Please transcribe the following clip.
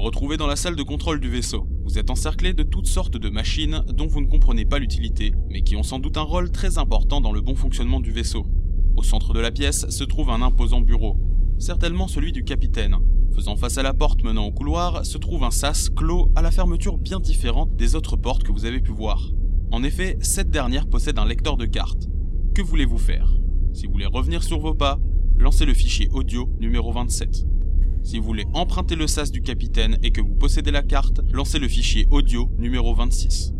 vous retrouvez dans la salle de contrôle du vaisseau. Vous êtes encerclé de toutes sortes de machines dont vous ne comprenez pas l'utilité, mais qui ont sans doute un rôle très important dans le bon fonctionnement du vaisseau. Au centre de la pièce se trouve un imposant bureau, certainement celui du capitaine. Faisant face à la porte menant au couloir se trouve un sas clos à la fermeture bien différente des autres portes que vous avez pu voir. En effet, cette dernière possède un lecteur de cartes. Que voulez-vous faire? Si vous voulez revenir sur vos pas, lancez le fichier audio numéro 27. Si vous voulez emprunter le sas du capitaine et que vous possédez la carte, lancez le fichier audio numéro 26.